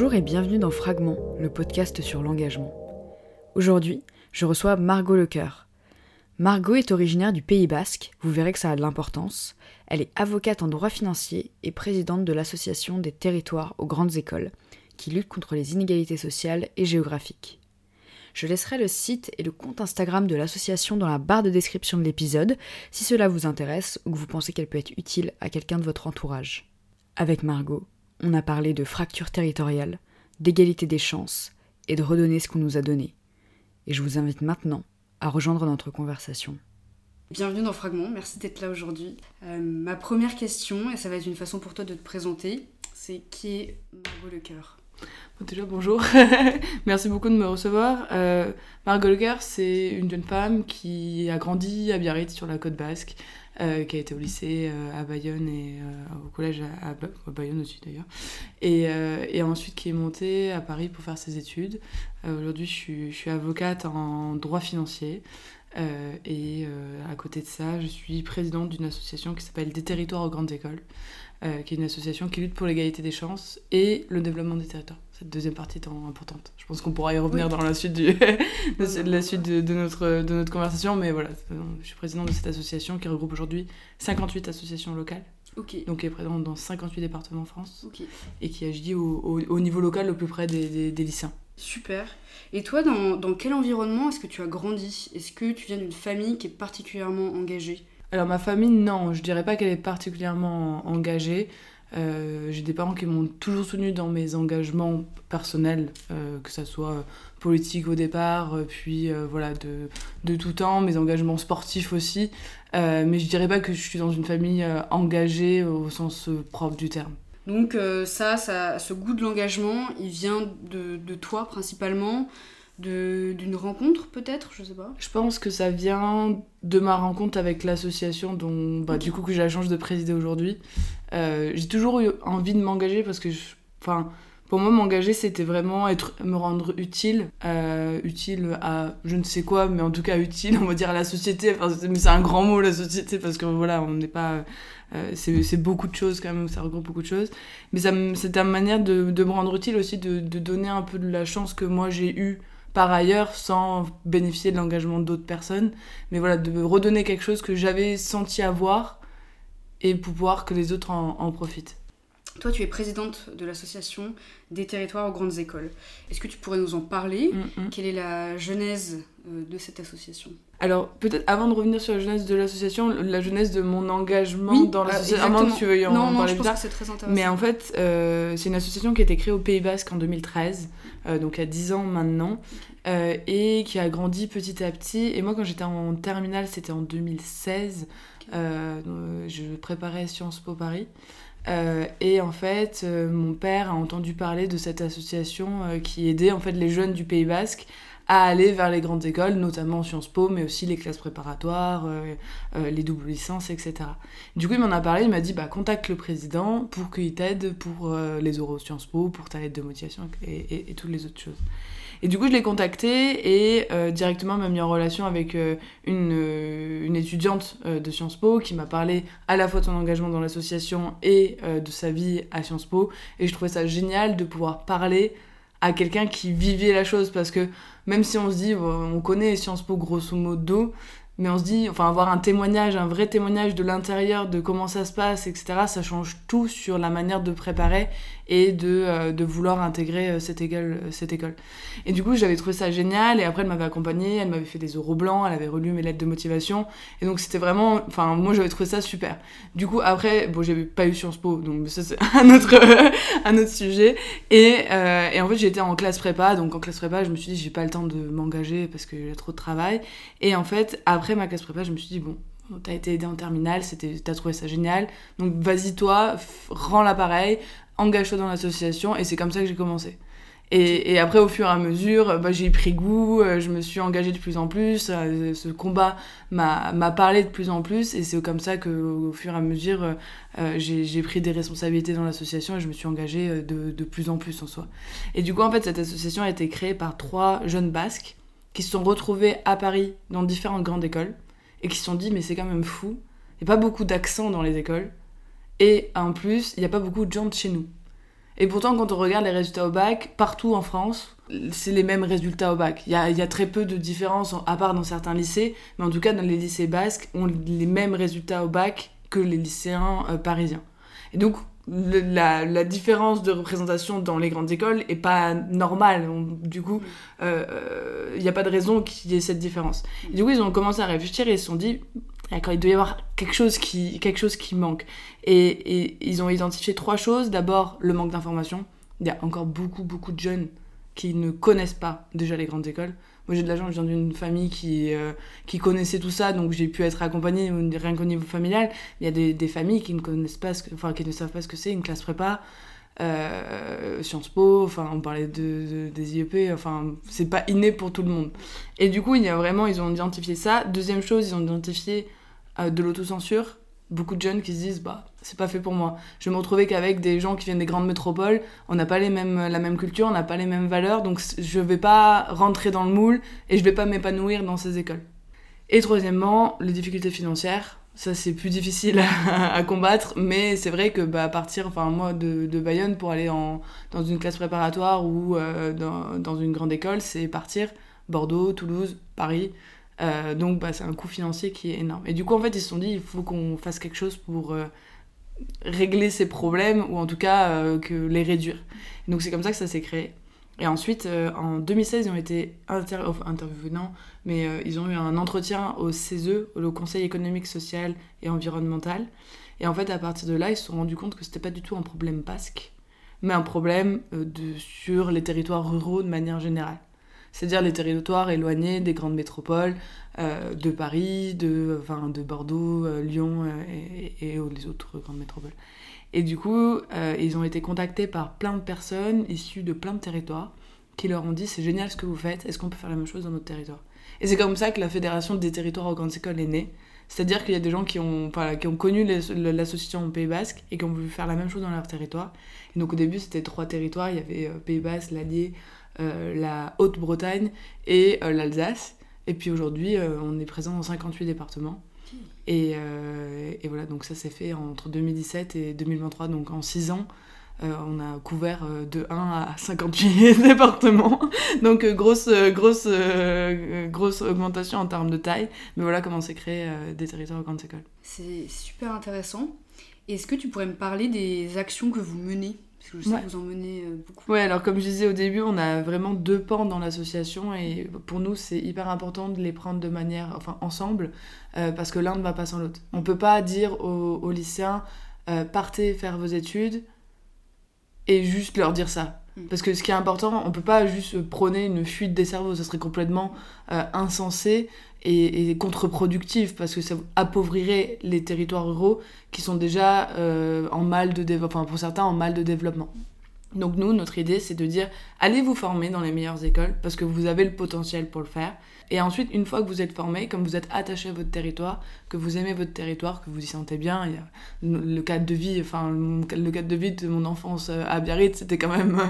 Bonjour et bienvenue dans Fragment, le podcast sur l'engagement. Aujourd'hui, je reçois Margot Lecoeur. Margot est originaire du Pays Basque, vous verrez que ça a de l'importance. Elle est avocate en droit financier et présidente de l'Association des territoires aux grandes écoles, qui lutte contre les inégalités sociales et géographiques. Je laisserai le site et le compte Instagram de l'association dans la barre de description de l'épisode si cela vous intéresse ou que vous pensez qu'elle peut être utile à quelqu'un de votre entourage. Avec Margot, on a parlé de fracture territoriale, d'égalité des chances et de redonner ce qu'on nous a donné. Et je vous invite maintenant à rejoindre notre conversation. Bienvenue dans Fragment, merci d'être là aujourd'hui. Euh, ma première question, et ça va être une façon pour toi de te présenter, c'est qui est Margot Lecoeur? Déjà bonjour, merci beaucoup de me recevoir. Euh, Margot Lecoeur, c'est une jeune femme qui a grandi à Biarritz sur la côte basque, euh, qui a été au lycée euh, à Bayonne et euh, au collège à, Bayonne aussi d'ailleurs, et, et, ensuite qui est montée à Paris pour faire ses études. Aujourd'hui, je suis, avocate en droit financier. Et à côté de ça, je suis présidente d'une association qui s'appelle Des territoires aux grandes écoles, qui est une association qui lutte pour l'égalité des chances et le développement des territoires cette deuxième partie étant importante. Je pense qu'on pourra y revenir dans la suite, du de, la suite de, notre, de notre conversation, mais voilà, je suis présidente de cette association qui regroupe aujourd'hui 58 associations locales. Donc qui est présente dans 58 départements en France et qui agit au, au, niveau local au plus près des, des, lycéens. Super. Et toi, dans, dans quel environnement est-ce que tu as grandi? Est-ce que tu viens d'une famille qui est particulièrement engagée? Alors ma famille, non, je dirais pas qu'elle est particulièrement engagée. Euh, j'ai des parents qui m'ont toujours soutenu dans mes engagements personnels, euh, que ce soit politique au départ, euh, puis voilà, de, de, tout temps, mes engagements sportifs aussi. mais je dirais pas que je suis dans une famille engagée au sens propre du terme. Donc ça, ça, ce goût de l'engagement, il vient de, de toi principalement d'une rencontre peut-être, je sais pas. Je pense que ça vient de ma rencontre avec l'association dont bah, du coup que j'ai la chance de présider aujourd'hui. Euh, j'ai toujours eu envie de m'engager parce que, enfin, pour moi m'engager c'était vraiment être, me rendre utile, euh, utile à je ne sais quoi, mais en tout cas utile, on va dire à la société. Enfin, c'est un grand mot la société parce que voilà, on n'est pas euh, c'est beaucoup de choses quand même, ça regroupe beaucoup de choses. Mais c'est une manière de, de, me rendre utile aussi, de, de, donner un peu de la chance que moi j'ai eue par ailleurs sans bénéficier de l'engagement d'autres personnes. Mais voilà, de redonner quelque chose que j'avais senti avoir et pouvoir que les autres en, profitent. Toi, tu es présidente de l'association des territoires aux grandes écoles. Est-ce que tu pourrais nous en parler mm, mm. Quelle est la genèse euh, de cette association? Alors, peut-être avant de revenir sur la jeunesse de l'association, la jeunesse de mon engagement dans ah, l'association. À moins que tu veuilles en, non, non, je pense que c'est très intéressant. Mais en fait, euh, c'est une association qui a été créée au Pays Basque en 2013, euh, donc il y a 10 ans maintenant, euh, et qui a grandi petit à petit. Et moi, quand j'étais en terminale, c'était en 2016, je préparais Sciences Po Paris. Et en fait, mon père a entendu parler de cette association qui aidait en fait les jeunes du Pays Basque à aller vers les grandes écoles, notamment Sciences Po, mais aussi les classes préparatoires, euh, euh, les doubles licences, etc. Du coup, il m'en a parlé, il m'a dit bah, contacte le président pour qu'il t'aide pour euh, les euros Sciences Po, pour ta lettre de motivation et, toutes les autres choses. Et du coup, je l'ai contacté et directement m'a mis en relation avec une, une, étudiante de Sciences Po qui m'a parlé à la fois de son engagement dans l'association et de sa vie à Sciences Po. Et je trouvais ça génial de pouvoir parler à quelqu'un qui vivait la chose parce que même si on se dit on connaît Sciences Po grosso modo mais on se dit, enfin, avoir un témoignage, un vrai témoignage de l'intérieur, de comment ça se passe, etc., ça change tout sur la manière de préparer et de, euh, de vouloir intégrer euh, cette, école, euh, cette école. Et du coup, j'avais trouvé ça génial, et après, elle m'avait accompagnée, elle m'avait fait des euros blancs, elle avait relu mes lettres de motivation, et donc c'était vraiment, enfin, moi j'avais trouvé ça super. Du coup, après, bon, j'avais pas eu Sciences Po, donc ça c'est un autre, un autre sujet, et, et en fait, j'étais en classe prépa, donc en classe prépa, je me suis dit, j'ai pas le temps de m'engager parce que j'ai trop de travail, et en fait, après, ma classe prépa, je me suis dit, bon, t'as été aidé en terminale, t'as trouvé ça génial, donc vas-y toi, rends l'appareil, engage-toi dans l'association, et c'est comme ça que j'ai commencé. Et, après, au fur et à mesure, bah, j'ai pris goût, euh, je me suis engagée de plus en plus, euh, ce combat m'a parlé de plus en plus, et c'est comme ça qu'au fur et à mesure, euh, j'ai pris des responsabilités dans l'association et je me suis engagée de, de, plus en plus en soi. Et du coup, en fait, cette association a été créée par trois jeunes basques qui se sont retrouvés à Paris dans différentes grandes écoles et qui se sont dit mais c'est quand même fou, il n'y a pas beaucoup d'accent dans les écoles et en plus il n'y a pas beaucoup de gens de chez nous. Et pourtant, quand on regarde les résultats au bac, partout en France, c'est les mêmes résultats au bac. Il y a, très peu de différences, à part dans certains lycées, mais en tout cas, dans les lycées basques, on les mêmes résultats au bac que les lycéens euh, parisiens. Et donc, la, différence de représentation dans les grandes écoles est pas normale. du coup, il euh, n'y euh, a pas de raison qu'il y ait cette différence. Et du coup, ils ont commencé à réfléchir et ils se sont dit, d'accord, il doit y avoir quelque chose qui, quelque chose qui manque. Et, et ils ont identifié trois choses. D'abord, le manque d'information. Il y a encore beaucoup, beaucoup de jeunes qui ne connaissent pas déjà les grandes écoles. Moi j'ai de l'argent, je viens d'une famille qui, euh, qui connaissait tout ça, donc j'ai pu être accompagnée rien qu'au niveau familial. Il y a des, des, familles qui ne connaissent pas, enfin qui ne savent pas ce que c'est une classe prépa, euh, Sciences Po, enfin on parlait de, des IEP, enfin c'est pas inné pour tout le monde. Et du coup il y a vraiment, ils ont identifié ça. Deuxième chose, ils ont identifié euh, de l'autocensure beaucoup de jeunes qui se disent bah c'est pas fait pour moi. Je vais me retrouver qu'avec des gens qui viennent des grandes métropoles, on n'a pas les mêmes, la même culture, on n'a pas les mêmes valeurs, donc je vais pas rentrer dans le moule et je vais pas m'épanouir dans ces écoles. Et troisièmement, les difficultés financières. Ça, c'est plus difficile à, combattre, mais c'est vrai que bah, partir, enfin, moi, de, de Bayonne pour aller en, dans une classe préparatoire ou euh, dans, dans une grande école, c'est partir Bordeaux, Toulouse, Paris. Euh, donc bah, c'est un coût financier qui est énorme. Et du coup, en fait, ils se sont dit, il faut qu'on fasse quelque chose pour euh, régler ces problèmes, ou en tout cas euh, que les réduire. donc c'est comme ça que ça s'est créé. Et ensuite, en 2016, ils ont été intervenants, mais ils ont eu un entretien au CESE, le Conseil économique, social et environnemental. Et en fait, à partir de là, ils se sont rendus compte que c'était pas du tout un problème basque, mais un problème sur les territoires ruraux de manière générale c'est-à-dire les territoires éloignés des grandes métropoles, euh, de Paris, de, enfin, de Bordeaux, euh, Lyon euh, et, les autres grandes métropoles. Et du coup, ils ont été contactés par plein de personnes issues de plein de territoires qui leur ont dit c'est génial ce que vous faites, est-ce qu'on peut faire la même chose dans notre territoire? Et c'est comme ça que la Fédération des territoires aux grandes écoles est née. C'est-à-dire qu'il y a des gens qui ont, qui ont connu l'association au Pays Basque et qui ont voulu faire la même chose dans leur territoire. Et donc au début, c'était trois territoires. Il y avait Pays Basque, l'Allier, la Haute-Bretagne et euh, l'Alsace. Et puis aujourd'hui, euh, on est présent dans 58 départements. Et, et, voilà, donc ça s'est fait entre 2017 et 2023, donc en 6 ans. on a couvert de 1 à 58 départements. Donc grosse, grosse, grosse augmentation en termes de taille. Mais voilà comment s'est créé des territoires aux grandes écoles. C'est super intéressant. Est-ce que tu pourrais me parler des actions que vous menez? Parce que je sais que vous en menez euh, beaucoup. Ouais, alors comme je disais au début, on a vraiment deux pans dans l'association et pour nous, c'est hyper important de les prendre de manière, enfin ensemble, euh, parce que l'un ne va pas sans l'autre. On peut pas dire aux, lycéens, euh, partez faire vos études et juste leur dire ça. Mm. Parce que ce qui est important, on peut pas juste prôner une fuite des cerveaux, ça serait complètement insensé et, contre-productif parce que ça appauvrirait les territoires ruraux qui sont déjà euh, en mal de développement, enfin pour certains en mal de développement. Donc nous, notre idée, c'est de dire, allez vous former dans les meilleures écoles parce que vous avez le potentiel pour le faire. Et ensuite, une fois que vous êtes formé, comme vous êtes attaché à votre territoire, que vous aimez votre territoire, que vous y sentez bien, le cadre de vie, enfin le cadre de vie de mon enfance euh, à Biarritz, c'était quand même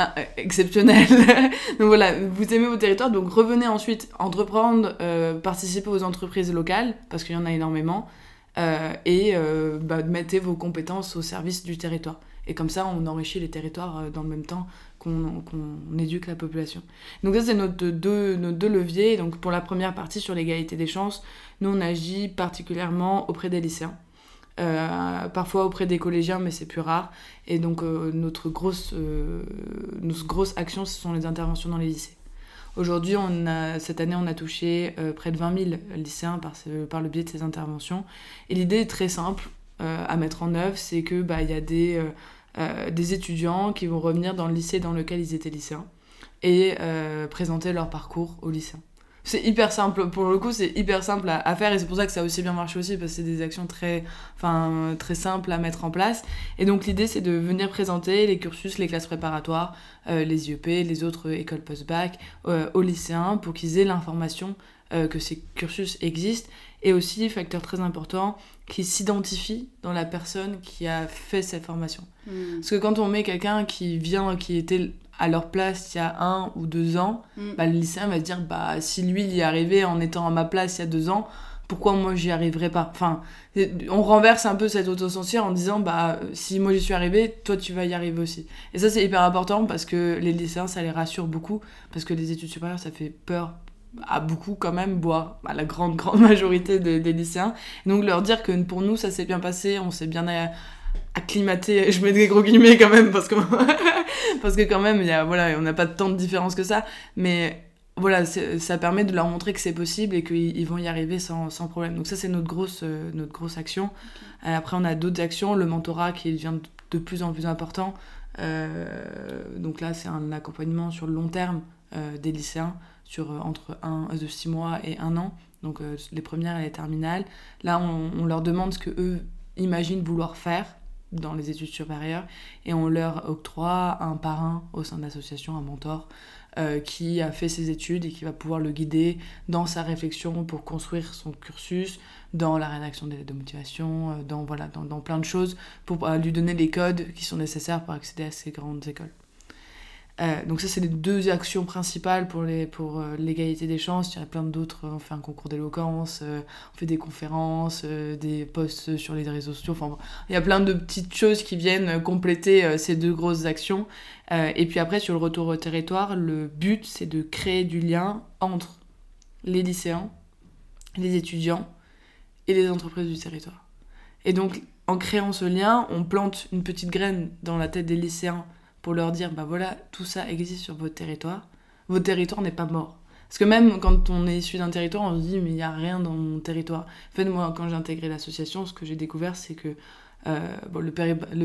euh, exceptionnel. donc voilà, vous aimez votre territoire, donc revenez ensuite entreprendre, euh, participer aux entreprises locales parce qu'il y en a énormément. Et bah, mettez vos compétences au service du territoire. Et comme ça, on enrichit les territoires dans le même temps qu'on éduque la population. Donc ça, c'est nos deux, nos deux leviers. Donc pour la première partie sur l'égalité des chances, nous, on agit particulièrement auprès des lycéens. Euh, parfois auprès des collégiens, mais c'est plus rare. Et donc euh, notre, grosse, euh, notre grosse action, ce sont les interventions dans les lycées. Aujourd'hui, cette année, on a touché près de 20 000 lycéens par, le biais de ces interventions. Et l'idée est très simple à mettre en œuvre, c'est que bah, y a des euh, des étudiants qui vont revenir dans le lycée dans lequel ils étaient lycéens et euh, présenter leur parcours aux lycéens. C'est hyper simple, pour le coup, c'est hyper simple à, faire et c'est pour ça que ça a aussi bien marché aussi parce que c'est des actions très, simples à mettre en place. Et donc l'idée, c'est de venir présenter les cursus, les classes préparatoires, euh, les IEP, les autres écoles post-bac aux lycéens pour qu'ils aient l'information que ces cursus existent et aussi, facteur très important, qui s'identifie dans la personne qui a fait cette formation. Hmm. Parce que quand on met quelqu'un qui vient, qui était à leur place il y a un ou deux ans, hmm. bah, le lycéen va se dire bah, si lui il y arrivé en étant à ma place il y a deux ans, pourquoi moi j'y arriverai pas? Enfin, on renverse un peu cette autocensure en disant bah si moi j'y suis arrivé, toi tu vas y arriver aussi. Et ça c'est hyper important parce que les lycéens ça les rassure beaucoup parce que les études supérieures ça fait peur à beaucoup quand même, voire à la grande grande majorité des lycéens. donc leur dire que pour nous ça s'est bien passé, on s'est bien acclimaté, je mets des gros guillemets quand même parce que parce que quand même y a, voilà on n'a pas tant de différence que ça, mais voilà, ça permet de leur montrer que c'est possible et qu'ils vont y arriver sans, sans, problème. Donc ça, c'est notre grosse, euh, notre grosse action. Euh, après, on a d'autres actions, le mentorat qui devient de plus en plus important. Euh, donc là, c'est un accompagnement sur le long terme des lycéens, sur entre 1, de 6 mois et 1 an. Donc les premières et les terminales. Là, on, leur demande ce qu'eux imaginent vouloir faire dans les études supérieures et on leur octroie un parrain au sein de l'association, un mentor euh, qui a fait ses études et qui va pouvoir le guider dans sa réflexion pour construire son cursus, dans la rédaction des de motivation, euh, dans, voilà, dans, plein de choses, pour euh, lui donner les codes qui sont nécessaires pour accéder à ces grandes écoles. Euh, donc ça, c'est les deux actions principales pour, les, pour euh, l'égalité des chances. Il y en a plein d'autres. On fait un concours d'éloquence, euh, on fait des conférences, des posts sur les réseaux sociaux. Enfin, il y a plein de petites choses qui viennent compléter ces deux grosses actions. et puis après, sur le retour au territoire, le but, c'est de créer du lien entre les lycéens, les étudiants et les entreprises du territoire. Et donc, en créant ce lien, on plante une petite graine dans la tête des lycéens pour leur dire bah voilà, tout ça existe sur votre territoire. Votre territoire n'est pas mort. Parce que même quand on est issu d'un territoire, on se dit mais il n'y a rien dans mon territoire. En fait, moi, quand j'ai intégré l'association, ce que j'ai découvert, c'est que bon, le,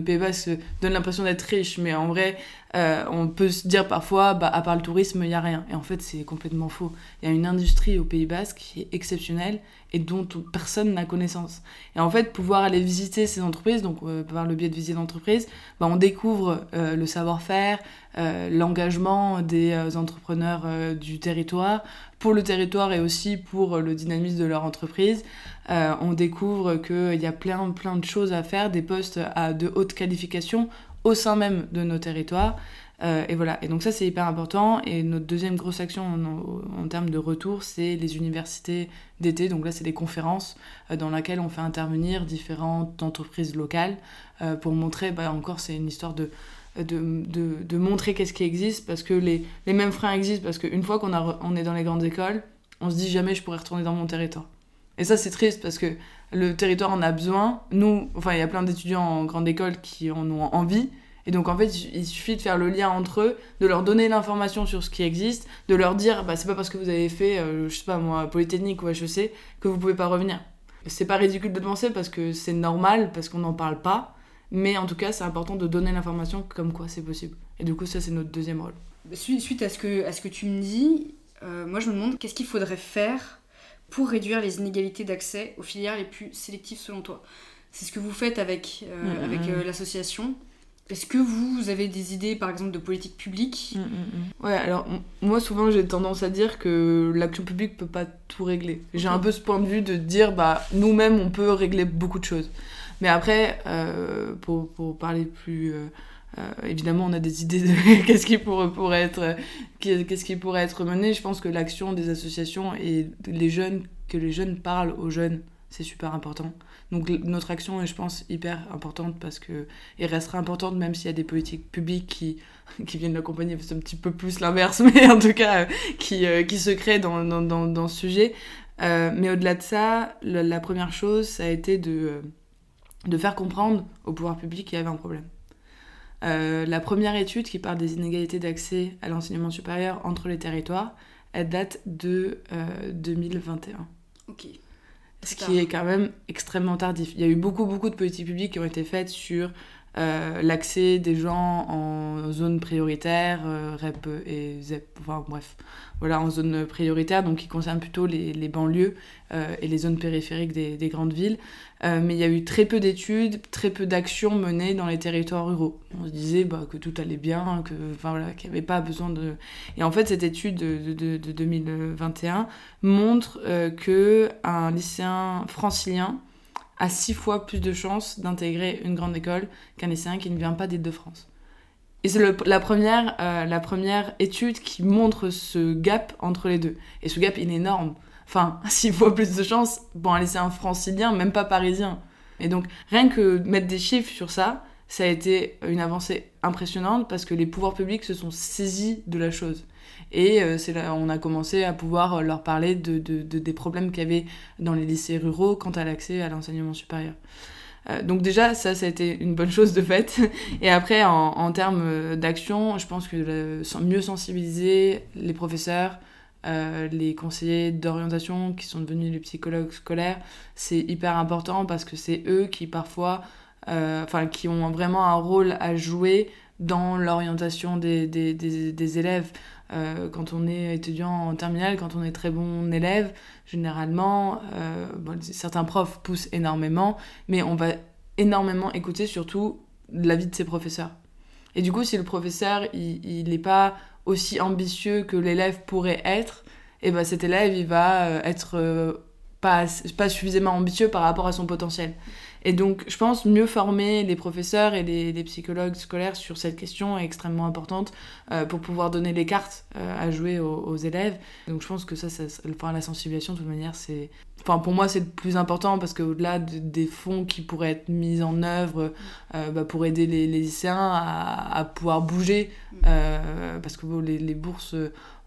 Pays Basque donne l'impression d'être riche, mais en vrai, euh, on peut se dire parfois, bah, à part le tourisme, il n'y a rien. Et en fait, c'est complètement faux. Il y a une industrie au Pays Basque qui est exceptionnelle et dont personne n'a connaissance. Et en fait, pouvoir aller visiter ces entreprises, donc euh, par le biais de visiter d'entreprise, bah, on découvre le savoir-faire, l'engagement des entrepreneurs du territoire, pour le territoire et aussi pour le dynamisme de leur entreprise. Euh, on découvre qu'il y a plein, plein de choses à faire, des postes à de haute qualification au sein même de nos territoires. Euh, et voilà, et donc ça c'est hyper important. Et notre deuxième grosse action en, termes de retour, c'est les universités d'été. Donc là c'est des conférences euh, dans lesquelles on fait intervenir différentes entreprises locales pour montrer, bah, encore c'est une histoire de, de, montrer qu'est-ce qui existe, parce que les, les mêmes freins existent, parce qu'une fois qu'on on est dans les grandes écoles, on se dit jamais je pourrais retourner dans mon territoire. Et ça, c'est triste parce que le territoire en a besoin. Nous, enfin, il y a plein d'étudiants en grande école qui en ont envie. Et donc, en fait, il suffit de faire le lien entre eux, de leur donner l'information sur ce qui existe, de leur dire, bah, c'est pas parce que vous avez fait, euh, je sais pas moi, Polytechnique ou HEC, que vous pouvez pas revenir. C'est pas ridicule de penser parce que c'est normal, parce qu'on n'en parle pas. Mais en tout cas, c'est important de donner l'information comme quoi c'est possible. Et du coup, ça, c'est notre deuxième rôle. Suite à ce que, à ce que tu me dis, euh, moi, je me demande qu'est-ce qu'il faudrait faire pour réduire les inégalités d'accès aux filières les plus sélectives selon toi C'est ce que vous faites avec, euh, avec. Euh, l'association. Est-ce que vous avez des idées, par exemple, de politique publique? Ouais, alors moi souvent j'ai tendance à dire que l'action publique peut pas tout régler. J'ai un peu ce point de vue de dire, bah nous-mêmes on peut régler beaucoup de choses. Mais après, euh, pour, pour, parler plus... évidemment, on a des idées de qu'est-ce qui pourrait, pourrait être, qu'est-ce qui pourrait être mené. Je pense que l'action des associations et les jeunes, que les jeunes parlent aux jeunes, c'est super important. Donc notre action est, je pense, hyper importante parce que et restera importante même s'il y a des politiques publiques qui qui viennent l'accompagner. C'est un petit peu plus l'inverse, mais en tout cas qui euh, qui se créent dans, dans, dans, dans ce sujet. Euh, mais au-delà de ça, la, première chose, ça a été de de faire comprendre au pouvoir public qu'il y avait un problème. Euh, la première étude qui parle des inégalités d'accès à l'enseignement supérieur entre les territoires, elle date de 2021. Euh, ok. Ce qui est quand même extrêmement tardif. Il y a eu beaucoup, beaucoup de politiques publiques qui ont été faites sur euh, l'accès des gens en zone prioritaire, REP et ZEP, enfin bref, voilà, en zone prioritaire, donc qui concerne plutôt les, banlieues et les zones périphériques des, des grandes villes. Euh, mais il y a eu très peu d'études, très peu d'actions menées dans les territoires ruraux. On se disait bah, que tout allait bien, que voilà, qu'il n'y avait pas besoin de. Et en fait, cette étude de, de, de 2021 montre euh, que un lycéen francilien a six fois plus de chances d'intégrer une grande école qu'un lycéen qui ne vient pas d'Île-de-France. Et c'est la, première, euh, la première étude qui montre ce gap entre les deux. Et ce gap, il est énorme. enfin, six fois plus de chances pour un lycéen francilien, même pas parisien. Et donc, rien que mettre des chiffres sur ça, ça a été une avancée impressionnante parce que les pouvoirs publics se sont saisis de la chose. Et euh, c'est là on a commencé à pouvoir leur parler de, de, des problèmes qu'il y avait dans les lycées ruraux quant à l'accès à l'enseignement supérieur. Euh, donc déjà, ça, ça a été une bonne chose de fait. Et après, en, termes d'action, je pense que mieux sensibiliser les professeurs, euh, les conseillers d'orientation qui sont devenus les psychologues scolaires, c'est hyper important parce que c'est eux qui parfois, euh, enfin, qui ont vraiment un rôle à jouer dans l'orientation des, des, des, élèves. Euh, quand on est étudiant en terminale, quand on est très bon élève, généralement, euh, certains profs poussent énormément, mais on va énormément écouter surtout l'avis de ses professeurs. Et du coup, si le professeur, il n'est pas aussi ambitieux que l'élève pourrait être, et eh ben cet élève, il va euh, être pas, pas suffisamment ambitieux par rapport à son potentiel. Et donc, je pense mieux former les professeurs et les, psychologues scolaires sur cette question est extrêmement importante euh, pour pouvoir donner les cartes euh, à jouer aux, élèves. Donc, je pense que ça, ça la sensibilisation, de toute manière, c'est. Enfin, pour moi, c'est le plus important parce qu'au-delà des fonds qui pourraient être mis en œuvre euh, bah, pour aider les, lycéens à, pouvoir bouger, parce que les, bourses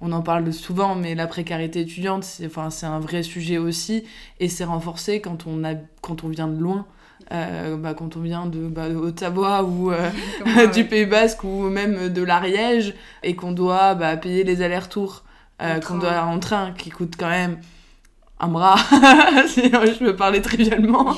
on en parle souvent, mais la précarité étudiante, c'est un vrai sujet aussi, et c'est renforcé quand on, a, quand on vient de loin. Euh, bah, quand on vient de, bah, Haute-Savoie ou euh, du Pays Basque ou même de l'Ariège et qu'on doit bah, payer les allers-retours euh, qu'on doit en train qui coûte quand même un bras si je peux parler trivialement.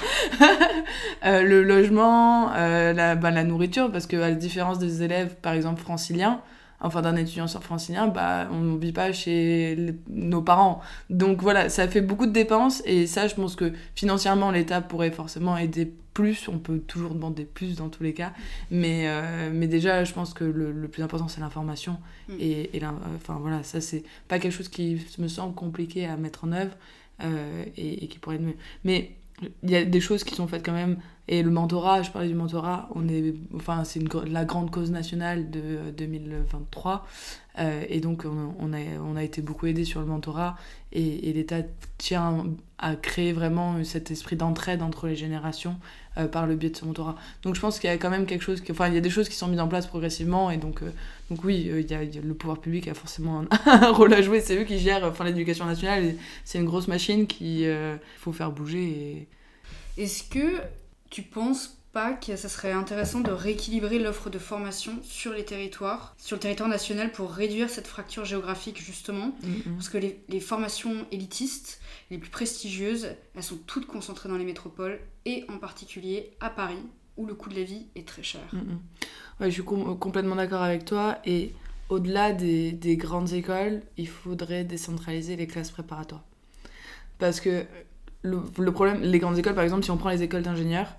Le logement la, la nourriture parce que à la différence des élèves par exemple franciliens enfin d'un étudiant sur francilien, bah, on ne vit pas chez nos parents. Donc voilà, ça fait beaucoup de dépenses et ça, je pense que financièrement, l'État pourrait forcément aider plus. On peut toujours demander plus dans tous les cas. Mais, euh, mais déjà, je pense que le, le plus important, c'est l'information. Mm. Et, et enfin voilà, ça, c'est pas quelque chose qui me semble compliqué à mettre en œuvre euh, et, et, qui pourrait être mieux. Mais il y a des choses qui sont faites quand même et le mentorat, je parlais du mentorat, on est, enfin, c'est la grande cause nationale de 2023. Euh, et donc, on, on, a, on a été beaucoup aidé sur le mentorat. Et, l'État tient à créer vraiment cet esprit d'entraide entre les générations euh, par le biais de ce mentorat. Donc, je pense qu'il y a quand même quelque chose. Enfin, il y a des choses qui sont mises en place progressivement. Et donc, euh, donc oui, il y, a, le pouvoir public a forcément un, rôle à jouer. C'est eux qui gèrent enfin, l'éducation nationale. C'est une grosse machine qu'il faut faire bouger. Est-ce que tu penses pas que ça serait intéressant de rééquilibrer l'offre de formation sur les territoires, sur le territoire national pour réduire cette fracture géographique justement? Mm-hmm. Parce que les, formations élitistes, les plus prestigieuses, elles sont toutes concentrées dans les métropoles et en particulier à Paris où le coût de la vie est très cher. Mm-hmm. je suis complètement d'accord avec toi et au-delà des, des grandes écoles, il faudrait décentraliser les classes préparatoires. Parce que le, problème, les grandes écoles, par exemple, si on prend les écoles d'ingénieurs,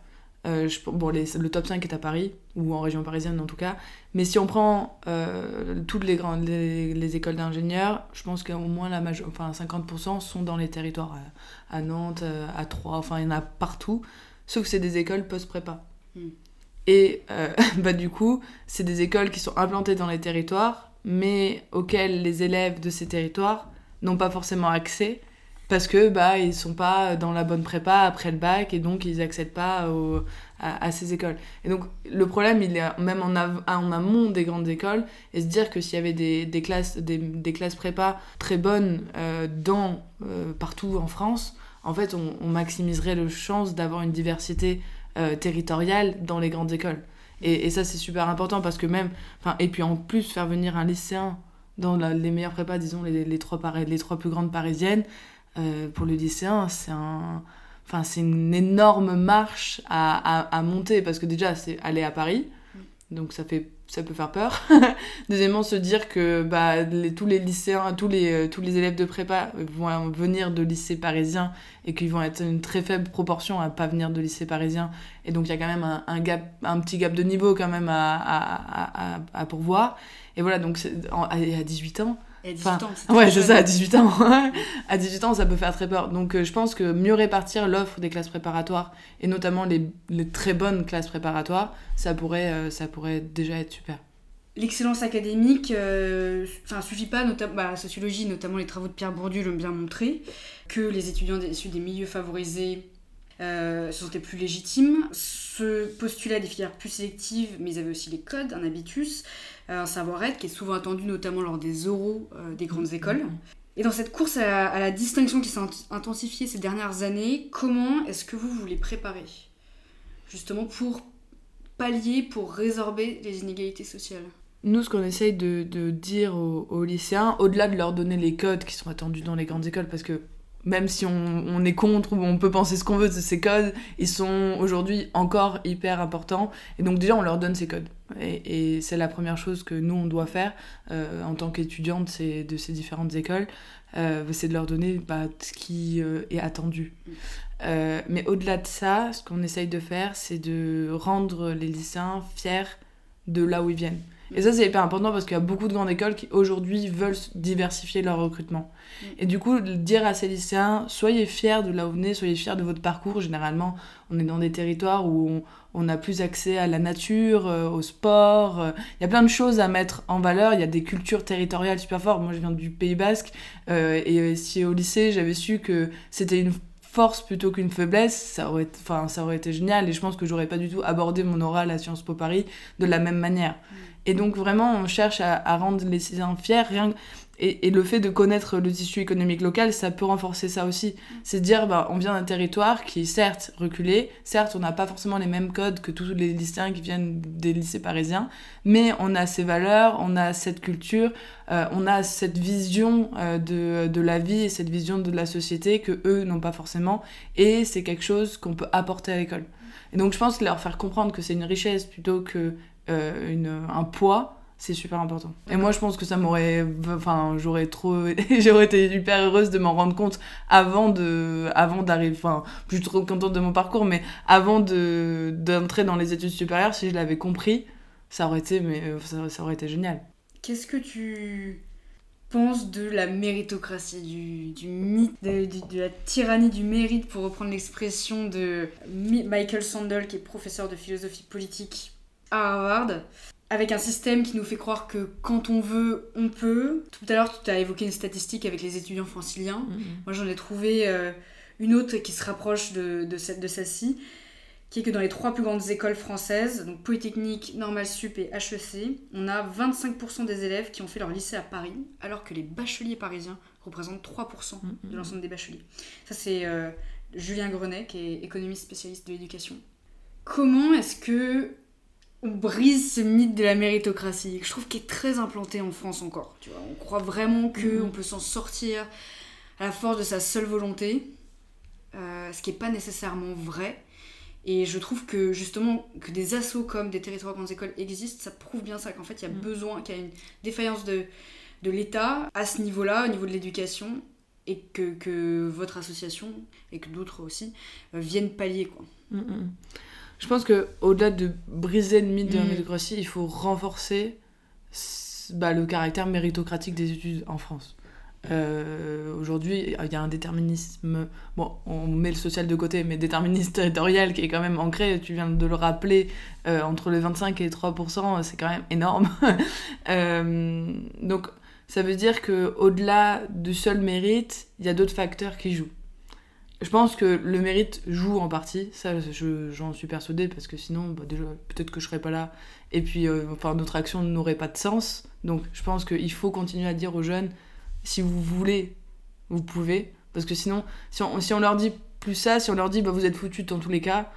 euh, bon, le top 5 est à Paris, ou en région parisienne en tout cas, mais si on prend euh, toutes les, grandes, les, écoles d'ingénieurs, je pense qu'au moins la major, enfin, 50% sont dans les territoires, euh, à, Nantes, à Troyes, enfin il y en a partout, sauf que c'est des écoles post-prépa. Hmm. Et bah, du coup, c'est des écoles qui sont implantées dans les territoires, mais auxquelles les élèves de ces territoires n'ont pas forcément accès parce que bah ils sont pas dans la bonne prépa après le bac et donc ils accèdent pas à, ces écoles. Et donc le problème il est même en, en amont des grandes écoles et se dire que s'il y avait des, des classes des, des, classes prépa très bonnes euh, dans euh, partout en France, en fait on, maximiserait le chance d'avoir une diversité euh, territoriale dans les grandes écoles. Et, et ça c'est super important parce que même enfin et puis en plus faire venir un lycéen dans les meilleures prépas, disons les, les, trois, les trois plus grandes parisiennes, euh, pour le lycéen, c'est un... Enfin, c'est une énorme marche à, à, monter parce que déjà, c'est aller à Paris, mm. donc ça, fait, ça peut faire peur. Deuxièmement, se dire que bah, les, tous les lycéens, tous les, euh, tous les élèves de prépa vont venir de lycées parisiens et qu'ils vont être une très faible proportion à pas venir de lycées parisiens. Et donc, il y a quand même un, un, gap, un petit gap de niveau quand même à, à, à, à pourvoir. Et voilà, donc à 18 ans, à 18 ans, Ouais, c'est ça, à 18 ans. à 18 ans, ça peut faire très peur. Donc, euh, je pense que mieux répartir l'offre des classes préparatoires, et notamment les, les, très bonnes classes préparatoires, ça pourrait, euh, ça pourrait déjà être super. l'excellence académique, euh, enfin, suffit pas, notamment bah, la sociologie, notamment les travaux de Pierre Bourdieu l'ont bien montré, que les étudiants issus des milieux favorisés euh, se sentaient plus légitimes, se postulaient à des filières plus sélectives, mais ils avaient aussi les codes, un habitus, euh, un savoir-être qui est souvent attendu notamment lors des oraux euh, des grandes écoles. Et dans cette course à, la distinction qui s'est intensifiée ces dernières années, comment est-ce que vous voulez préparer justement pour pallier, pour résorber les inégalités sociales. Nous, ce qu'on essaye de, dire aux lycéens, au-delà de leur donner les codes qui sont attendus dans les grandes écoles, parce que même si on, est contre ou on peut penser ce qu'on veut de ces codes, ils sont aujourd'hui encore hyper importants. Et donc déjà, on leur donne ces codes. Et, c'est la première chose que nous, on doit faire euh, en tant qu'étudiante de ces différentes écoles, euh, c'est de leur donner bah, ce qui euh, est attendu. Mais au-delà de ça, ce qu'on essaye de faire, c'est de rendre les lycéens fiers de là où ils viennent. Et ça, c'est hyper important parce qu'il y a beaucoup de grandes écoles qui aujourd'hui veulent diversifier leur recrutement. Et du coup, dire à ces lycéens, soyez fiers de là où vous venez, soyez fiers de votre parcours. Généralement, on est dans des territoires où on, on a plus accès à la nature, euh, au sport. Euh. Il y a plein de choses à mettre en valeur. Il y a des cultures territoriales super fortes. Moi, je viens du Pays Basque. Euh, et si au lycée, j'avais su que c'était une force plutôt qu'une faiblesse, ça aurait, enfin, ça aurait été génial. Et je pense que j'aurais pas du tout abordé mon oral à Sciences Po Paris de la même manière. Et donc vraiment, on cherche à, rendre les lycéens fiers. Et, le fait de connaître le tissu économique local, ça peut renforcer ça aussi. C'est dire, bah, on vient d'un territoire qui est certes reculé, certes on n'a pas forcément les mêmes codes que tous les lycéens qui viennent des lycées parisiens, mais on a ces valeurs, on a cette culture, euh, on a cette vision euh, de, de la vie et cette vision de la société que eux n'ont pas forcément, et c'est quelque chose qu'on peut apporter à l'école. Et donc je pense leur faire comprendre que c'est une richesse plutôt que euh, une, un poids, c'est super important. Et moi, je pense que ça m'aurait. Enfin, j'aurais trop. j'aurais été hyper heureuse de m'en rendre compte avant de. Avant d'arriver. Enfin, je suis trop contente de mon parcours, mais avant de d'entrer dans les études supérieures, si je l'avais compris, ça aurait été. Mais ça, ça aurait été génial. Qu'est-ce que tu penses de la méritocratie, du, du mythe, de, de, de, la tyrannie du mérite, pour reprendre l'expression de Michael Sandel, qui est professeur de philosophie politique à Harvard avec un système qui nous fait croire que quand on veut, on peut. Tout à l'heure, tu as évoqué une statistique avec les étudiants franciliens. -hmm. Moi, j'en ai trouvé euh, une autre qui se rapproche de, de, cette, de celle-ci, qui est que dans les trois plus grandes écoles françaises, donc Polytechnique, Normal Sup et HEC, on a 25% des élèves qui ont fait leur lycée à Paris, alors que les bacheliers parisiens représentent 3% mm -hmm. de l'ensemble des bacheliers. Ça, c'est euh, Julien Grenet, qui est économiste spécialiste de l'éducation. Comment est-ce que on brise ce mythe de la méritocratie, que je trouve qui est très implanté en France encore. Tu vois, on croit vraiment que mmh. on peut s'en sortir à la force de sa seule volonté, euh, ce qui n'est pas nécessairement vrai. Et je trouve que justement que des assauts comme des territoires grandes écoles existent, ça prouve bien ça, qu'en fait il y a mmh. besoin, qu'il y a une défaillance de, de l'État à ce niveau-là, au niveau de l'éducation, et que, que, votre association, et que d'autres aussi, euh, viennent pallier. Quoi. Mmh, je pense que au-delà de briser le mythe de la méritocratie, il faut renforcer bah, le caractère méritocratique des études en France. Euh, Aujourd'hui, il y a un déterminisme, bon, on met le social de côté, mais déterminisme territorial qui est quand même ancré, tu viens de le rappeler, euh, entre les 25 et 3%, c'est quand même énorme. euh, donc, ça veut dire qu'au-delà du seul mérite, il y a d'autres facteurs qui jouent. Je pense que le mérite joue en partie, ça j'en suis persuadée, parce que sinon, bah, déjà, peut-être que je serais pas là, et puis euh, enfin, notre action n'aurait pas de sens. Donc je pense qu'il faut continuer à dire aux jeunes, si vous voulez, vous pouvez, parce que sinon, si on, si leur dit plus ça, si on leur dit, bah, vous êtes foutus dans tous les cas,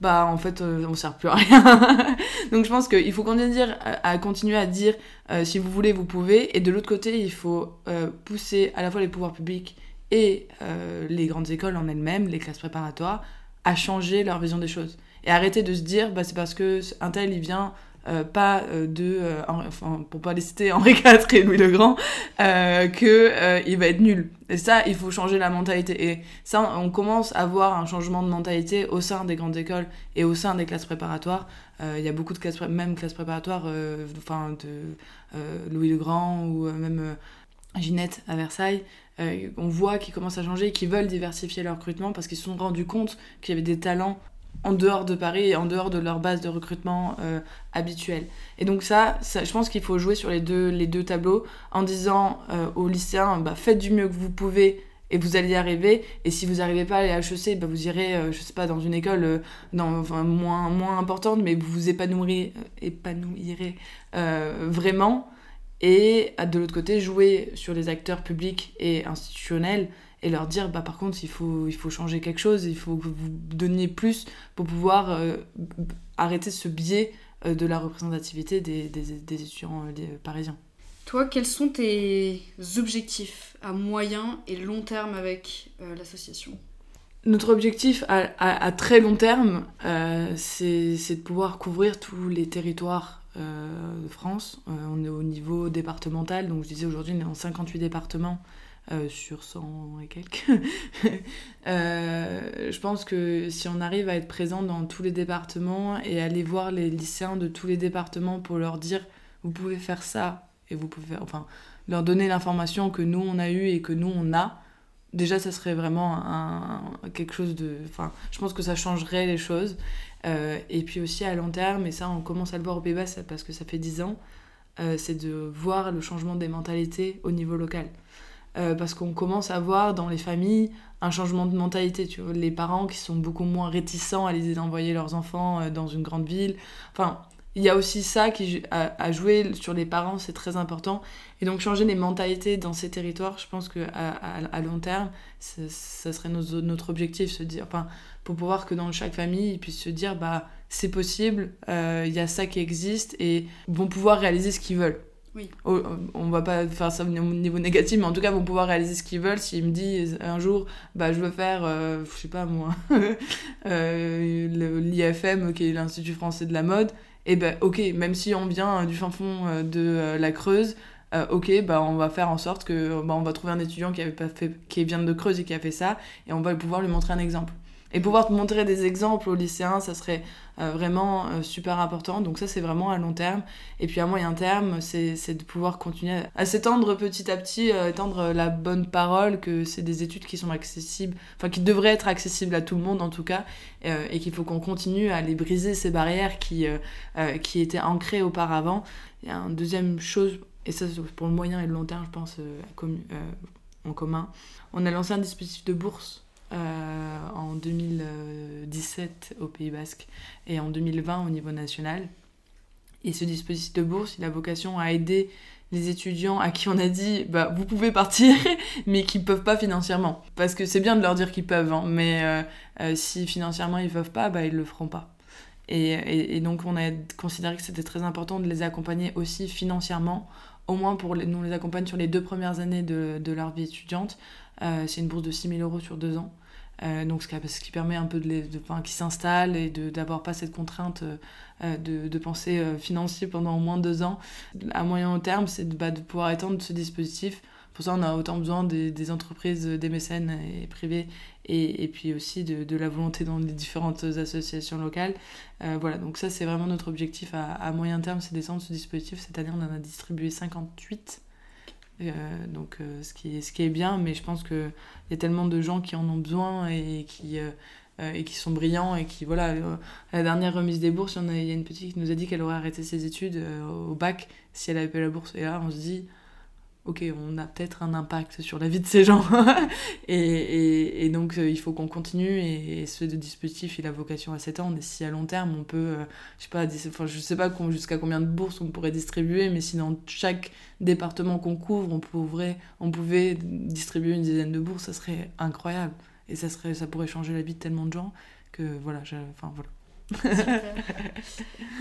bah en fait euh, on sert plus à rien. Donc je pense qu'il faut continuer à, dire, à continuer à dire euh, si vous voulez vous pouvez et de l'autre côté il faut euh, pousser à la fois les pouvoirs publics et euh, les grandes écoles en elles-mêmes, les classes préparatoires, à changer leur vision des choses. Et arrêter de se dire, bah, c'est parce que un tel, il vient euh, pas euh, de, enfin, pour pas les citer Henri IV et Louis le Grand, que il va être nul. Et ça, il faut changer la mentalité. Et ça, on commence à voir un changement de mentalité au sein des grandes écoles et au sein des classes préparatoires. Il y a beaucoup de classes, même classes préparatoires, enfin de Louis le Grand ou même Ginette à Versailles, euh, on voit qu'ils commencent à changer qu'ils veulent diversifier leur recrutement parce qu'ils se sont rendus compte qu'il y avait des talents en dehors de Paris et en dehors de leur base de recrutement euh, habituelle. Et donc ça, je pense qu'il faut jouer sur les deux, les deux tableaux en disant euh, aux lycéens, bah, faites du mieux que vous pouvez et vous allez y arriver. Et si vous n'arrivez pas à à HEC, bah, vous irez, euh, je sais pas, dans une école enfin, moins, moins importante, mais vous vous épanouirez vraiment. Et de l'autre côté, jouer sur les acteurs publics et institutionnels et leur dire bah par contre il faut il faut changer quelque chose il faut que vous donniez plus pour pouvoir euh, arrêter ce biais euh, de la représentativité des, des, des étudiants euh, parisiens. Toi quels sont tes objectifs à moyen et long terme avec l'association? Notre objectif à, à, très long terme, c'est de pouvoir couvrir tous les territoires de France. on est au niveau départemental, donc je disais aujourd'hui on est en 58 départements euh, sur 100 et quelques. Euh, je pense que si on arrive à être présent dans tous les départements et aller voir les lycéens de tous les départements pour leur dire vous pouvez faire ça et vous pouvez faire, enfin leur donner l'information que nous on a eu et que nous on a déjà ça serait vraiment un, quelque chose de enfin je pense que ça changerait les choses euh, et puis aussi à long terme et ça on commence à le voir au Pays Bas parce que ça fait 10 ans c'est de voir le changement des mentalités au niveau local euh, parce qu'on commence à voir dans les familles un changement de mentalité. Tu vois, les parents qui sont beaucoup moins réticents à l'idée d'envoyer leurs enfants euh, dans une grande ville. Enfin, il y a aussi ça qui a, joué sur les parents, c'est très important. Et donc changer les mentalités dans ces territoires, je pense que à, long terme, ça serait notre, objectif, se dire, enfin, pour pouvoir que dans chaque famille, ils puissent se dire, bah c'est possible, euh, il y a ça qui existe et vont pouvoir réaliser ce qu'ils veulent. Oui. on va pas faire ça au niveau négatif, mais en tout cas, vont pouvoir réaliser ce qu'ils veulent. S'ils me disent un jour, bah, je veux faire, euh, je sais pas moi, euh, l'IFM, qui est l'Institut français de la mode, et eh ben ok, même si on vient du fin fond euh, de la Creuse, ok, bah, on va faire en sorte que bah, on va trouver un étudiant qui, avait pas fait, qui vient de Creuse et qui a fait ça, et on va pouvoir lui montrer un exemple. Et pouvoir montrer des exemples aux lycéens, ça serait euh, vraiment euh, super important. Donc ça, c'est vraiment à long terme. Et puis à moyen terme, c'est de pouvoir continuer à, s'étendre petit à petit, euh, étendre la bonne parole, que c'est des études qui sont accessibles, enfin qui devraient être accessibles à tout le monde en tout cas, et qu'il faut qu'on continue à les briser ces barrières qui, qui étaient ancrées auparavant. Il y a une deuxième chose, et ça pour le moyen et le long terme, je pense, en commun, on a lancé un dispositif de bourse euh, en 2017 au Pays Basque et en 2020 au niveau national. Et ce dispositif de bourse, il a vocation à aider les étudiants à qui on a dit bah vous pouvez partir mais qui peuvent pas financièrement. Parce que c'est bien de leur dire qu'ils peuvent hein, mais euh, euh, si financièrement ils peuvent pas bah ils le feront pas. Et, donc on a considéré que c'était très important de les accompagner aussi financièrement au moins pour les, nous les accompagne sur les deux premières années de, de leur vie étudiante. C'est une bourse de 6 000 euros sur deux ans euh, donc ce qui, permet un peu de, les, de qui s'installent et d'avoir pas cette contrainte euh, de, de, penser euh, financier pendant au moins deux ans. À moyen terme, c'est de, bah, de pouvoir étendre ce dispositif. Pour ça, on a autant besoin des, entreprises, des mécènes et privés, et, et puis aussi de, de, la volonté dans les différentes associations locales. voilà, donc ça, c'est vraiment notre objectif à, à moyen terme, c'est d'étendre ce dispositif. Cette année, on en a distribué 58. Euh, donc euh, ce, qui est, ce qui est bien, mais je pense qu'il y a tellement de gens qui en ont besoin et qui, euh, et qui sont brillants et qui, voilà, la dernière remise des bourses, il y, a une petite qui nous a dit qu'elle aurait arrêté ses études au bac si elle avait pas la bourse. Et là, on se dit, ok, on a peut-être un impact sur la vie de ces gens. et, donc, euh, il faut qu'on continue. Et, ce dispositif, il a vocation à s'étendre. Et si à long terme, on peut, euh, je sais pas, je sais pas jusqu'à combien de bourses on pourrait distribuer, mais si dans chaque département qu'on couvre, on, on pouvait distribuer une dizaine de bourses, ça serait incroyable. Et ça, serait, ça pourrait changer la vie de tellement de gens que voilà, voilà.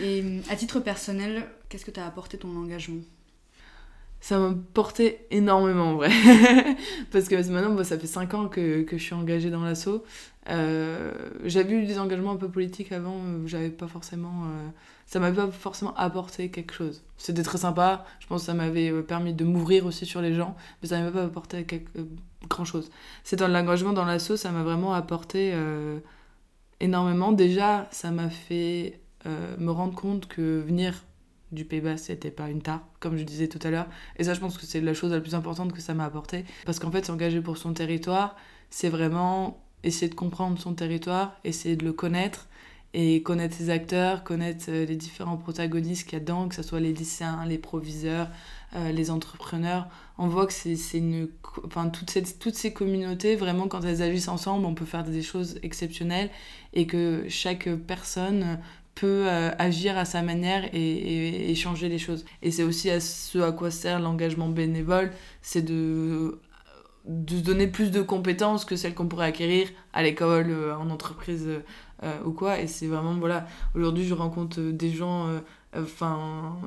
et à titre personnel, qu'est-ce que tu as apporté ton engagement? Ça m'a porté énormément en vrai. Parce que maintenant, ça fait 5 ans que, que je suis engagée dans l'assaut. Euh, j'avais eu des engagements un peu politiques avant, j'avais pas forcément. Euh, ça m'avait pas forcément apporté quelque chose. C'était très sympa, je pense que ça m'avait euh, permis de m'ouvrir aussi sur les gens, mais ça m'avait pas apporté grand chose. C'est dans l'engagement dans l'assaut, ça m'a vraiment apporté énormément. Déjà, ça m'a fait me rendre compte que venir du Pays Bas, c'était pas une tare, comme je disais tout à l'heure. Et ça, je pense que c'est la chose la plus importante que ça m'a apporté. Parce qu'en fait, s'engager pour son territoire, c'est vraiment essayer de comprendre son territoire, essayer de le connaître et connaître ses acteurs, connaître euh, les différents protagonistes qu'il y a dedans, que ce soit les lycéens, les proviseurs, euh, les entrepreneurs. On voit que c'est une. Enfin, toutes, ces, toutes ces communautés, vraiment, quand elles agissent ensemble, on peut faire des choses exceptionnelles et que chaque personne peut euh, agir à sa manière et, et, changer les choses. Et c'est aussi à ce à quoi sert l'engagement bénévole, c'est de de donner plus de compétences que celles qu'on pourrait acquérir à l'école, en entreprise euh, ou quoi. Et c'est vraiment, voilà, aujourd'hui je rencontre des gens, euh, enfin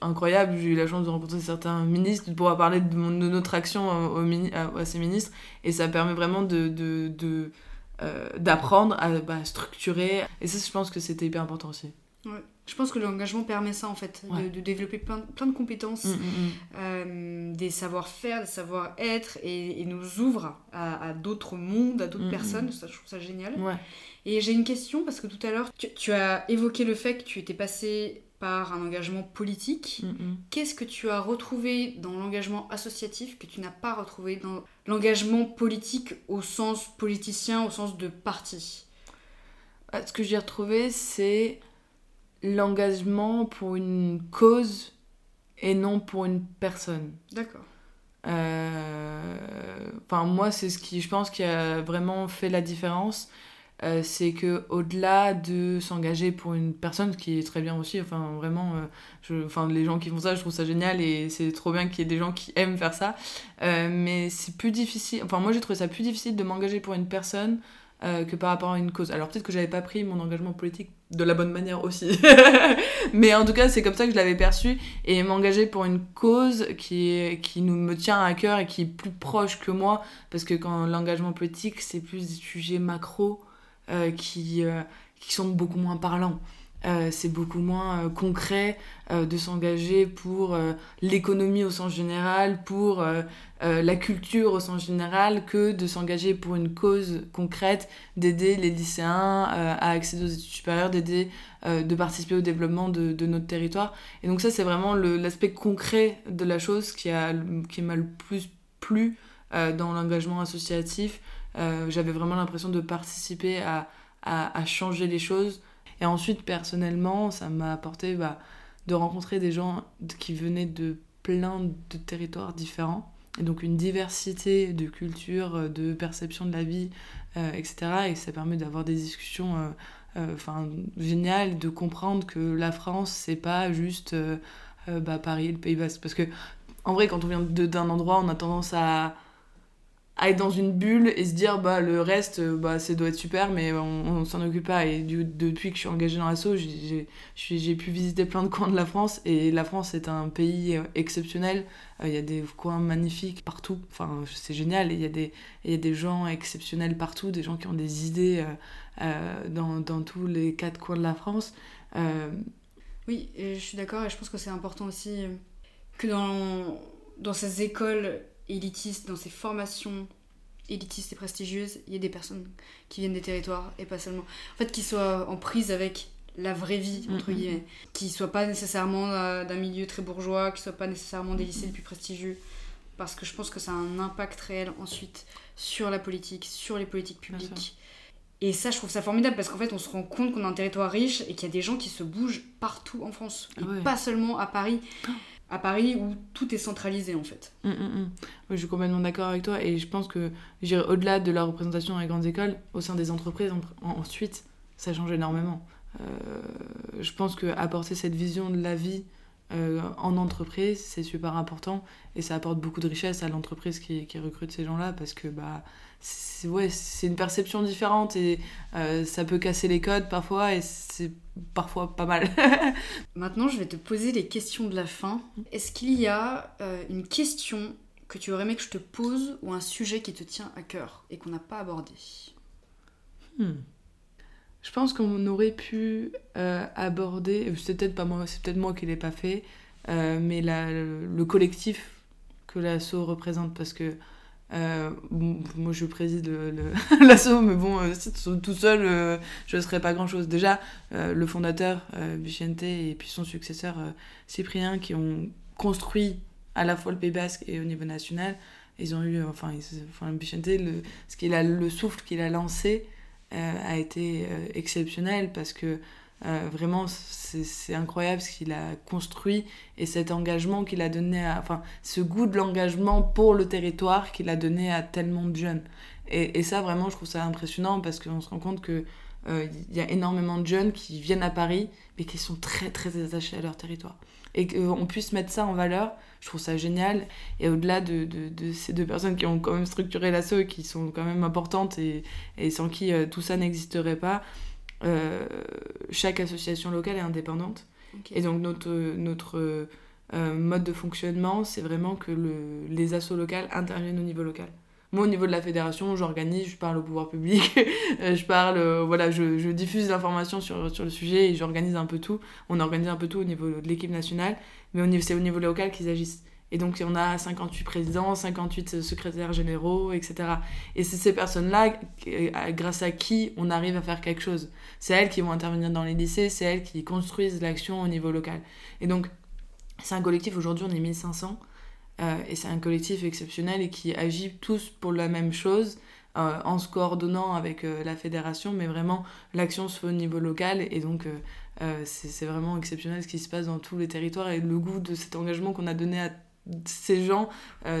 incroyables. J'ai eu la chance de rencontrer certains ministres, de pouvoir parler de, notre action au, à, ces ministres. Et ça permet vraiment de d'apprendre à bah, structurer. Et ça, je pense que c'était hyper important aussi. Ouais. Je pense que l'engagement permet ça en fait, de, développer plein, plein de compétences, mm, mm, mm. Euh, des savoir-faire, des savoir-être et, nous ouvre à, d'autres mondes, à d'autres personnes. Ça, je trouve ça génial. Ouais. Et j'ai une question parce que tout à l'heure, tu, as évoqué le fait que tu étais passé par un engagement politique. Qu'est-ce que tu as retrouvé dans l'engagement associatif que tu n'as pas retrouvé dans l'engagement politique au sens politicien, au sens de parti? Bah, Ce que j'ai retrouvé, c'est l'engagement pour une cause et non pour une personne. D'accord. Euh, enfin, moi, c'est ce qui, je pense, qui a vraiment fait la différence. Euh, c'est que au-delà de s'engager pour une personne, qui est très bien aussi, enfin vraiment, euh, je, enfin les gens qui font ça, je trouve ça génial et c'est trop bien qu'il y ait des gens qui aiment faire ça. mais c'est plus difficile, enfin moi j'ai trouvé ça plus difficile de m'engager pour une personne euh, que par rapport à une cause. Alors peut-être que j'avais pas pris mon engagement politique de la bonne manière aussi. Mais en tout cas, c'est comme ça que je l'avais perçu. Et m'engager pour une cause qui, qui nous, me tient à cœur et qui est plus proche que moi. Parce que quand l'engagement politique, c'est plus des sujets macro euh, qui, euh, qui sont beaucoup moins parlants. Euh, c'est beaucoup moins euh, concret euh, de s'engager pour l'économie au sens général, pour la culture au sens général, que de s'engager pour une cause concrète, d'aider les lycéens à accéder aux études supérieures, d'aider, de participer au développement de, de, notre territoire. Et donc ça, c'est vraiment l'aspect concret de la chose qui, a, qui m'a le plus plu dans l'engagement associatif. J'avais vraiment l'impression de participer à, à, changer les choses. Et ensuite, personnellement, ça m'a apporté bah, de rencontrer des gens qui venaient de plein de territoires différents. Et donc une diversité de cultures, de perception de la vie, euh, etc. Et ça permet d'avoir des discussions euh, euh, géniales, de comprendre que la France, c'est pas juste bah, Paris le Pays Basque. Parce que, en vrai, quand on vient d'un endroit, on a tendance à à être dans une bulle et se dire bah le reste euh, bah ça doit être super mais on, on s'en occupe pas. Et depuis que je suis engagée dans l'assaut j'ai pu visiter plein de coins de la France et la France est un pays euh, exceptionnel. Euh, il y a des coins magnifiques partout. Enfin c'est génial. Il y a des il y a des gens exceptionnels partout des gens qui ont des idées dans, dans, tous les quatre coins de la France. Oui je suis d'accord. Et je pense que c'est important aussi que dans dans ces écoles élitiste, dans ces formations élitistes et prestigieuses, il y a des personnes qui viennent des territoires et pas seulement. En fait, qui soient en prise avec la vraie vie, entre mm-hmm. guillemets. Qui soient pas nécessairement euh, d'un milieu très bourgeois, qui soient pas nécessairement des lycées les plus prestigieux. Parce que je pense que ça a un impact réel ensuite sur la politique, sur les politiques publiques. Et ça, je trouve ça formidable parce qu'en fait, on se rend compte qu'on a un territoire riche et qu'il y a des gens qui se bougent partout en France. Et ah pas seulement à Paris. À Paris où tout est centralisé en fait. Hum, hum, hum. je suis complètement d'accord avec toi et je pense que au-delà de la représentation dans les grandes écoles, au sein des entreprises ensuite, ça change énormément. Euh, je pense que apporter cette vision de la vie euh, en entreprise, c'est super important et ça apporte beaucoup de richesse à l'entreprise qui, qui, recrute ces gens-là parce que bah, c'est ouais, une perception différente et euh, ça peut casser les codes parfois et c'est parfois pas mal. Maintenant, je vais te poser les questions de la fin. Est-ce qu'il y a euh, une question que tu aurais aimé que je te pose ou un sujet qui te tient à cœur et qu'on n'a pas abordé? Hmm. Je pense qu'on aurait pu euh, aborder, c'est peut-être pas moi, c'est peut-être moi qui l'ai pas fait, mais la, le, collectif que l'assaut représente parce que euh, moi je préside l'assaut, mais bon, tout seul, je ne serais pas grand-chose. Déjà, le fondateur, Vicente, et puis son successeur, Cyprien, qui ont construit à la fois le Pays Basque et au niveau national, ils ont eu, enfin, le, ce qu'il a, le souffle qu'il a lancé a été exceptionnel parce que vraiment, c'est incroyable ce qu'il a construit et cet engagement qu'il a donné, à, enfin, ce goût de l'engagement pour le territoire qu'il a donné à tellement de jeunes. Et, ça, vraiment, je trouve ça impressionnant parce qu'on se rend compte que il euh, y a énormément de jeunes qui viennent à Paris, mais qui sont très très attachés à leur territoire. Et qu'on puisse mettre ça en valeur, je trouve ça génial. Et au-delà de, ces deux personnes qui ont quand même structuré l'assaut et qui sont quand même importantes et, sans qui euh, tout ça n'existerait pas, euh, chaque association locale est indépendante. Et donc notre, notre mode de fonctionnement, c'est vraiment que le, les assos locales interviennent au niveau local. Moi, au niveau de la fédération, j'organise, je parle au pouvoir public, euh, je parle, euh, voilà, je, je diffuse l'information sur, sur le sujet et j'organise un peu tout. On organise un peu tout au niveau de l'équipe nationale, mais c'est au niveau local qu'ils agissent. Et donc, on a 58 présidents, 58 secrétaires généraux, etc. Et c'est ces personnes-là, euh, grâce à qui on arrive à faire quelque chose. C'est elles qui vont intervenir dans les lycées, c'est elles qui construisent l'action au niveau local. Et donc, c'est un collectif, aujourd'hui, on est 1500. Euh, et c'est un collectif exceptionnel et qui agit tous pour la même chose. Euh, en se coordonnant avec euh, la fédération, mais vraiment l'action se fait au niveau local et donc c'est vraiment exceptionnel ce qui se passe dans tous les territoires et le goût de cet engagement qu'on a donné à ces gens,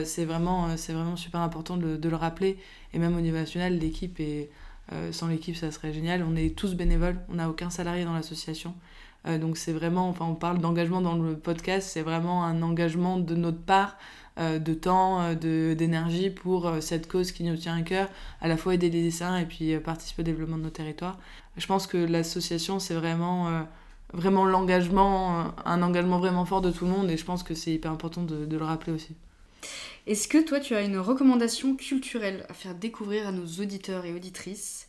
c'est vraiment, c'est vraiment super important de, le rappeler et même au niveau national, l'équipe est sans l'équipe ça serait génial, on est tous bénévoles, on n'a aucun salarié dans l'association. Euh, donc c'est vraiment, enfin on parle d'engagement dans le podcast, c'est vraiment un engagement de notre part, euh, de temps, euh, d'énergie pour cette cause qui nous tient à cœur, à la fois aider les dessins et puis participer au développement de nos territoires. Je pense que l'association c'est vraiment vraiment l'engagement, un engagement vraiment fort de tout le monde et je pense que c'est hyper important de, de, le rappeler aussi. Est-ce que toi tu as une recommandation culturelle à faire découvrir à nos auditeurs et auditrices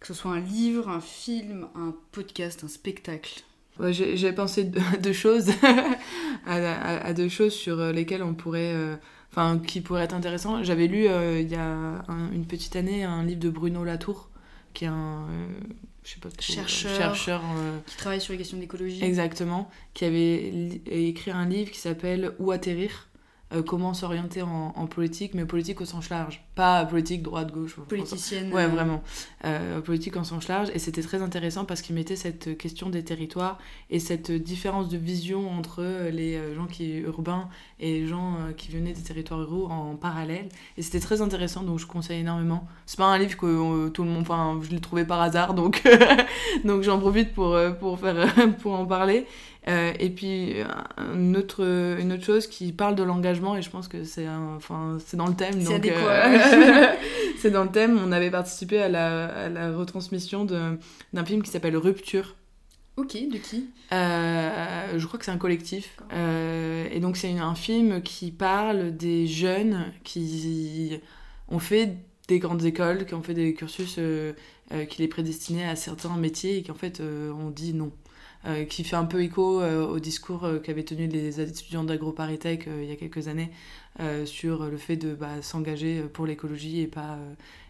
Que ce soit un livre, un film, un podcast, un spectacle? J'ai pensé à deux choses, à, deux choses sur euh, lesquelles on pourrait, euh, enfin, qui pourraient être intéressantes. J'avais lu euh, il y a une petite année un livre de Bruno Latour, qui est un je sais pas chercheur, chercheur qui travaille sur les questions d'écologie. Exactement, qui avait écrit un livre qui s'appelle Où atterrir? Euh, comment s'orienter en, politique, mais politique au sens large. Pas politique droite-gauche. Politicienne. Ouais, euh. vraiment. Euh, politique en sens large. Et c'était très intéressant parce qu'il mettait cette question des territoires et cette différence de vision entre les gens qui urbains et les gens qui venaient des territoires ruraux en parallèle. Et c'était très intéressant, donc je conseille énormément. C'est pas un livre que tout le monde. Enfin, je l'ai trouvé par hasard, donc, donc j'en profite pour, pour, faire, pour en parler. Euh, et puis une autre, une autre chose qui parle de l'engagement, et je pense que c'est enfin, dans le thème. C'est euh, c'est dans le thème. On avait participé à la, à la retransmission d'un film qui s'appelle Rupture. Ok, de qui? Euh, Je crois que c'est un collectif. et donc c'est un film qui parle des jeunes qui ont fait des grandes écoles, qui ont fait des cursus qui les prédestinaient à certains métiers et qui en fait ont dit non. Euh, qui fait un peu écho euh, au discours euh, qu'avaient tenu les étudiants d'AgroParisTech il y a quelques années sur le fait de bah, s'engager pour l'écologie et pas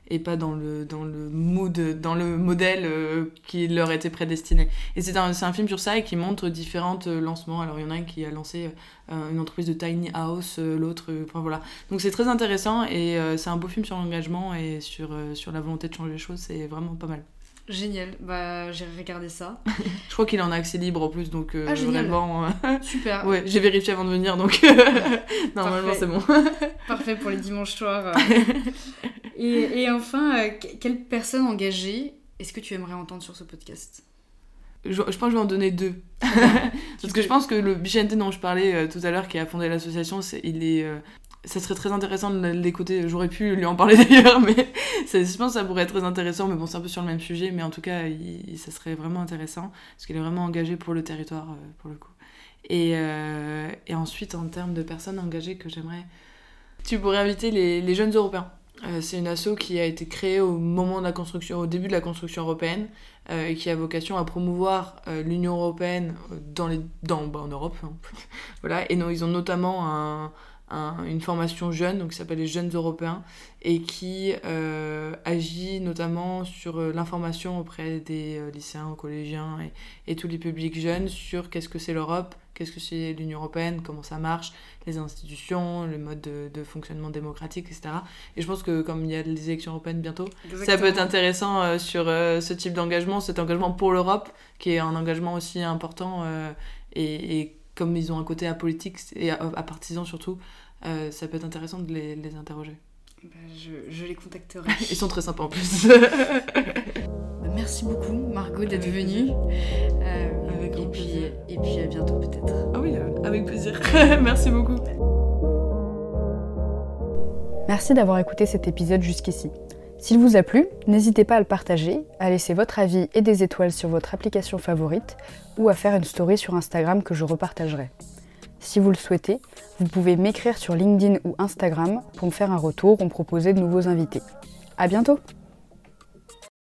et pas dans le, dans le mood, dans le modèle qui leur était prédestiné. Et c'est un, un, film sur ça et qui montre différents lancements. Alors il y en a un qui a lancé une entreprise de tiny house, l'autre, enfin voilà. Donc c'est très intéressant et c'est un beau film sur l'engagement et sur, sur la volonté de changer les choses, c'est vraiment pas mal. Génial, bah j'ai regardé ça. je crois qu'il en a accès libre en plus, donc euh, ah, vraiment. Euh, Super. ouais, j'ai vérifié avant de venir, donc normalement c'est bon. Parfait pour les dimanches soirs. et, et, enfin, euh, quelle personne engagée est-ce que tu aimerais entendre sur ce podcast? Je, je, pense que je vais en donner deux. Parce que je pense que le Bichente dont je parlais tout à l'heure, qui a fondé l'association, il est ça serait très intéressant de l'écouter. J'aurais pu lui en parler d'ailleurs, mais je pense que ça pourrait être très intéressant. Mais bon, c'est un peu sur le même sujet, mais en tout cas, ça serait vraiment intéressant parce qu'il est vraiment engagé pour le territoire, euh, pour le coup. Et, euh, et, ensuite, en termes de personnes engagées que j'aimerais, tu pourrais inviter les, les jeunes Européens. Euh, c'est une asso qui a été créée au moment de la construction, au début de la construction européenne, et qui a vocation à promouvoir l'Union européenne dans les, dans, bah, en Europe. Hein. voilà. Et non, ils ont notamment un une formation jeune, donc qui s'appelle les Jeunes Européens, et qui euh, agit notamment sur euh, l'information auprès des euh, lycéens, collégiens et, et, tous les publics jeunes sur qu'est-ce que c'est l'Europe, qu'est-ce que c'est l'Union Européenne, comment ça marche, les institutions, le mode de, fonctionnement démocratique, etc. Et je pense que comme il y a les élections européennes bientôt, ça peut être intéressant sur ce type d'engagement, cet engagement pour l'Europe, qui est un engagement aussi important et, et comme ils ont un côté apolitique et apartisan surtout, euh, ça peut être intéressant de les, les interroger. Bah, je, je, les contacterai. Ils sont très sympas en plus. Merci beaucoup Margot d'être venue. Euh, avec et, puis, et puis à bientôt peut-être. Ah oui, euh, avec plaisir. merci beaucoup. Merci d'avoir écouté cet épisode jusqu'ici. S'il vous a plu, n'hésitez pas à le partager, à laisser votre avis et des étoiles sur votre application favorite ou à faire une story sur Instagram que je repartagerai. Si vous le souhaitez, vous pouvez m'écrire sur LinkedIn ou Instagram pour me faire un retour ou me proposer de nouveaux invités. À bientôt!